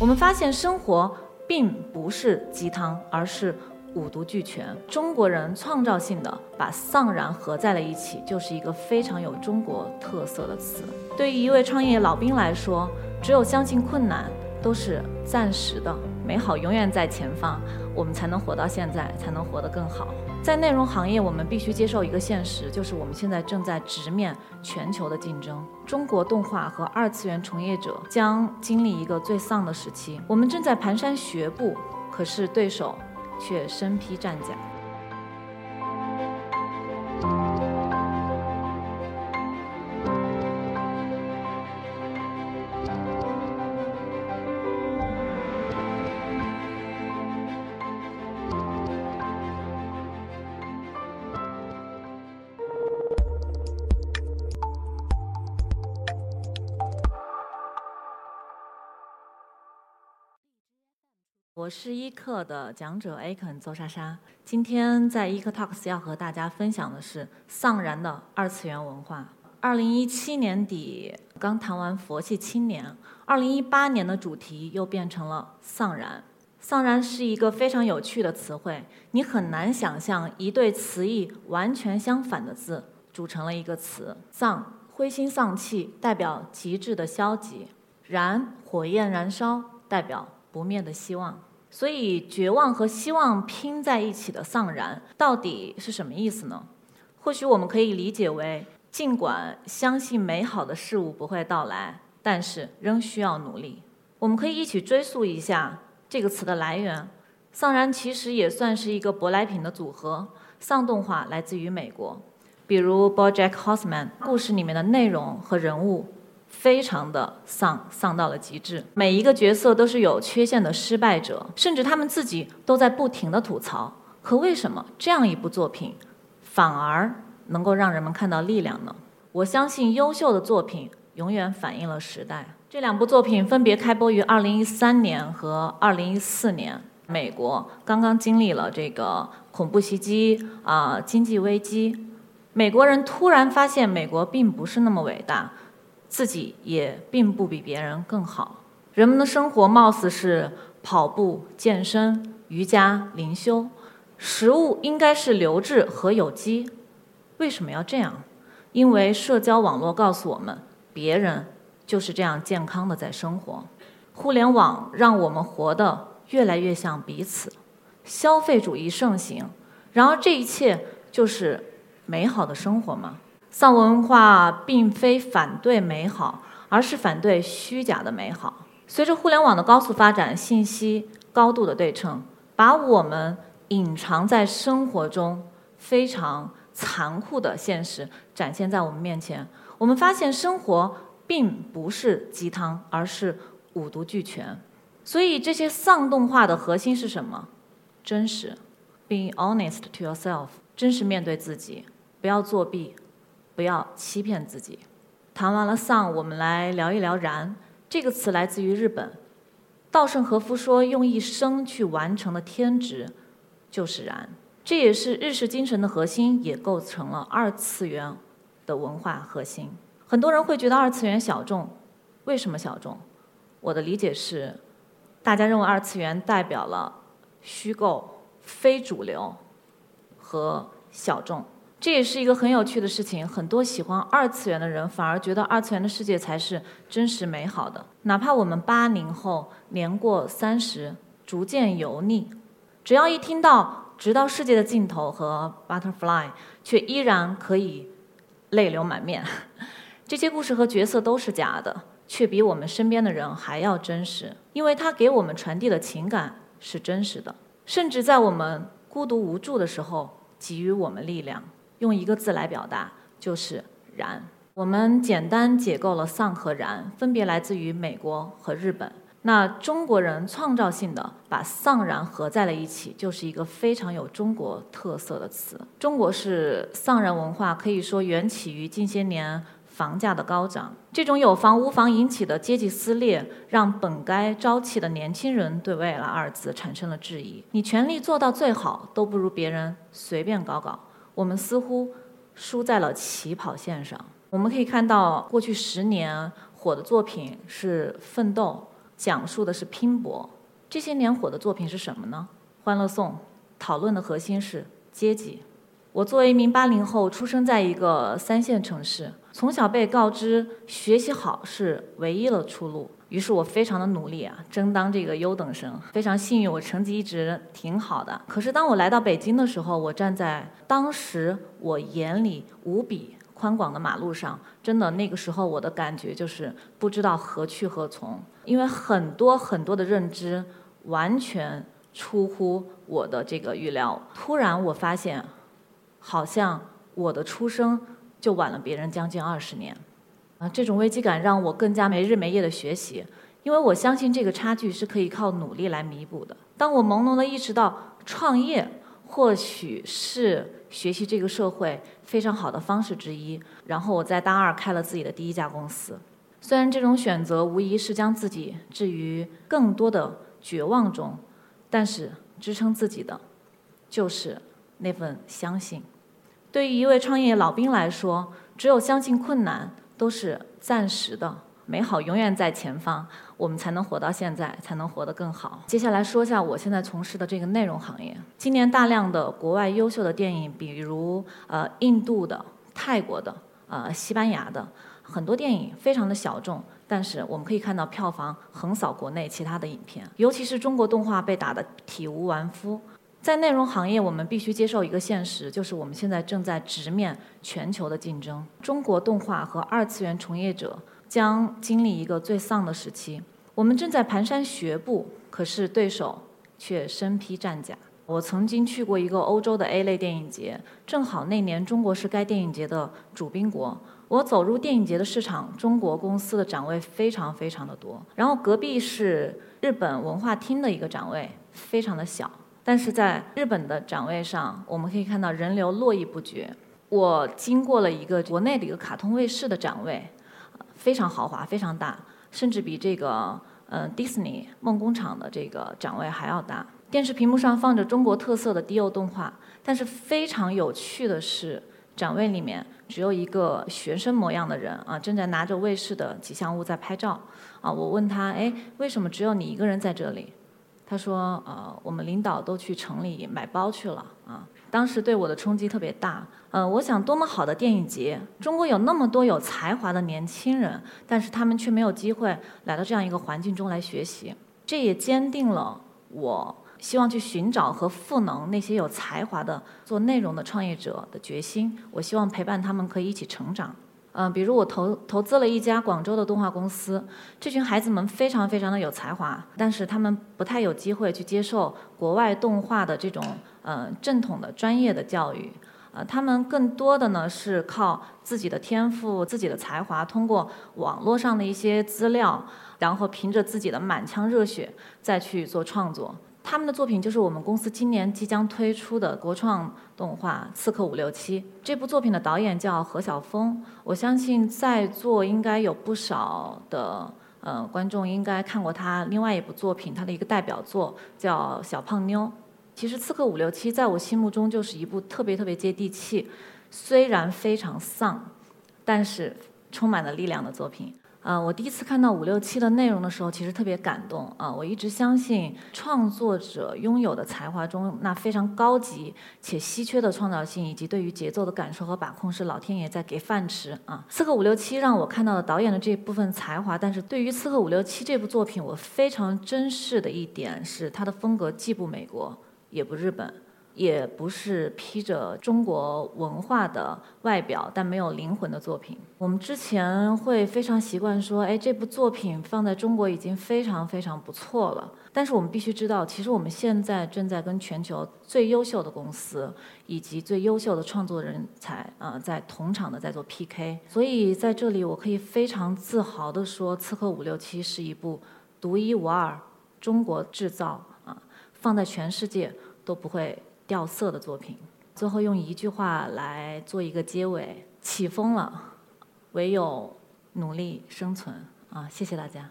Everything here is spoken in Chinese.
我们发现生活并不是鸡汤，而是五毒俱全。中国人创造性的把丧然合在了一起，就是一个非常有中国特色的词。对于一位创业老兵来说，只有相信困难都是暂时的，美好永远在前方，我们才能活到现在，才能活得更好。在内容行业，我们必须接受一个现实，就是我们现在正在直面全球的竞争。中国动画和二次元从业者将经历一个最丧的时期。我们正在蹒跚学步，可是对手却身披战甲。我是伊课的讲者 Aken 邹莎莎。今天在伊课 Talks 要和大家分享的是丧然的二次元文化。二零一七年底刚谈完佛系青年，二零一八年的主题又变成了丧然。丧然是一个非常有趣的词汇，你很难想象一对词义完全相反的字组成了一个词。丧，灰心丧气，代表极致的消极；燃，火焰燃烧，代表不灭的希望。所以，绝望和希望拼在一起的丧然，到底是什么意思呢？或许我们可以理解为，尽管相信美好的事物不会到来，但是仍需要努力。我们可以一起追溯一下这个词的来源。丧然其实也算是一个舶来品的组合。丧动画来自于美国，比如《BoJack Horseman》故事里面的内容和人物。非常的丧，丧到了极致。每一个角色都是有缺陷的失败者，甚至他们自己都在不停的吐槽。可为什么这样一部作品，反而能够让人们看到力量呢？我相信优秀的作品永远反映了时代。这两部作品分别开播于二零一三年和二零一四年。美国刚刚经历了这个恐怖袭击啊，经济危机，美国人突然发现美国并不是那么伟大。自己也并不比别人更好。人们的生活貌似是跑步、健身、瑜伽、灵修，食物应该是流质和有机。为什么要这样？因为社交网络告诉我们，别人就是这样健康的在生活。互联网让我们活得越来越像彼此。消费主义盛行，然而这一切就是美好的生活吗？丧文化并非反对美好，而是反对虚假的美好。随着互联网的高速发展，信息高度的对称，把我们隐藏在生活中非常残酷的现实展现在我们面前。我们发现生活并不是鸡汤，而是五毒俱全。所以这些丧动画的核心是什么？真实，being honest to yourself，真实面对自己，不要作弊。不要欺骗自己。谈完了丧，我们来聊一聊燃。这个词来自于日本。稻盛和夫说：“用一生去完成的天职，就是燃。”这也是日式精神的核心，也构成了二次元的文化核心。很多人会觉得二次元小众，为什么小众？我的理解是，大家认为二次元代表了虚构、非主流和小众。这也是一个很有趣的事情，很多喜欢二次元的人反而觉得二次元的世界才是真实美好的。哪怕我们八零后年过三十，逐渐油腻，只要一听到“直到世界的尽头”和 “Butterfly”，却依然可以泪流满面。这些故事和角色都是假的，却比我们身边的人还要真实，因为它给我们传递的情感是真实的，甚至在我们孤独无助的时候给予我们力量。用一个字来表达，就是“燃”。我们简单解构了“丧”和“燃”，分别来自于美国和日本。那中国人创造性的把“丧然”合在了一起，就是一个非常有中国特色的词。中国是丧人文化，可以说缘起于近些年房价的高涨。这种有房无房引起的阶级撕裂，让本该朝气的年轻人对“未来”二字产生了质疑。你全力做到最好，都不如别人随便搞搞。我们似乎输在了起跑线上。我们可以看到，过去十年火的作品是《奋斗》《讲述的是拼搏。这些年火的作品是什么呢？《欢乐颂》讨论的核心是阶级。我作为一名八零后，出生在一个三线城市，从小被告知学习好是唯一的出路。于是我非常的努力啊，争当这个优等生。非常幸运，我成绩一直挺好的。可是当我来到北京的时候，我站在当时我眼里无比宽广的马路上，真的那个时候我的感觉就是不知道何去何从，因为很多很多的认知完全出乎我的这个预料。突然我发现，好像我的出生就晚了别人将近二十年。啊，这种危机感让我更加没日没夜的学习，因为我相信这个差距是可以靠努力来弥补的。当我朦胧的意识到创业或许是学习这个社会非常好的方式之一，然后我在大二开了自己的第一家公司。虽然这种选择无疑是将自己置于更多的绝望中，但是支撑自己的就是那份相信。对于一位创业老兵来说，只有相信困难。都是暂时的，美好永远在前方，我们才能活到现在，才能活得更好。接下来说一下我现在从事的这个内容行业。今年大量的国外优秀的电影，比如呃印度的、泰国的、呃西班牙的，很多电影非常的小众，但是我们可以看到票房横扫国内其他的影片，尤其是中国动画被打得体无完肤。在内容行业，我们必须接受一个现实，就是我们现在正在直面全球的竞争。中国动画和二次元从业者将经历一个最丧的时期。我们正在蹒跚学步，可是对手却身披战甲。我曾经去过一个欧洲的 A 类电影节，正好那年中国是该电影节的主宾国。我走入电影节的市场，中国公司的展位非常非常的多，然后隔壁是日本文化厅的一个展位，非常的小。但是在日本的展位上，我们可以看到人流络绎不绝。我经过了一个国内的一个卡通卫视的展位，非常豪华，非常大，甚至比这个嗯迪士尼梦工厂的这个展位还要大。电视屏幕上放着中国特色的低幼动画，但是非常有趣的是，展位里面只有一个学生模样的人啊，正在拿着卫视的吉祥物在拍照。啊，我问他，哎，为什么只有你一个人在这里？他说：“呃，我们领导都去城里买包去了啊。”当时对我的冲击特别大。呃，我想多么好的电影节，中国有那么多有才华的年轻人，但是他们却没有机会来到这样一个环境中来学习。这也坚定了我希望去寻找和赋能那些有才华的做内容的创业者的决心。我希望陪伴他们可以一起成长。嗯，比如我投投资了一家广州的动画公司，这群孩子们非常非常的有才华，但是他们不太有机会去接受国外动画的这种嗯正统的专业的教育，呃，他们更多的呢是靠自己的天赋、自己的才华，通过网络上的一些资料，然后凭着自己的满腔热血再去做创作。他们的作品就是我们公司今年即将推出的国创动画《刺客伍六七》。这部作品的导演叫何晓峰，我相信在座应该有不少的呃观众应该看过他另外一部作品，他的一个代表作叫《小胖妞》。其实《刺客伍六七》在我心目中就是一部特别特别接地气，虽然非常丧，但是充满了力量的作品。啊，我第一次看到五六七的内容的时候，其实特别感动啊！我一直相信创作者拥有的才华中那非常高级且稀缺的创造性，以及对于节奏的感受和把控，是老天爷在给饭吃啊！刺客伍六七让我看到了导演的这部分才华，但是对于刺客伍六七这部作品，我非常珍视的一点是，它的风格既不美国，也不日本。也不是披着中国文化的外表但没有灵魂的作品。我们之前会非常习惯说，哎，这部作品放在中国已经非常非常不错了。但是我们必须知道，其实我们现在正在跟全球最优秀的公司以及最优秀的创作人才啊，在同场的在做 PK。所以在这里，我可以非常自豪地说，《刺客伍六七》是一部独一无二、中国制造啊，放在全世界都不会。掉色的作品，最后用一句话来做一个结尾：起风了，唯有努力生存啊！谢谢大家。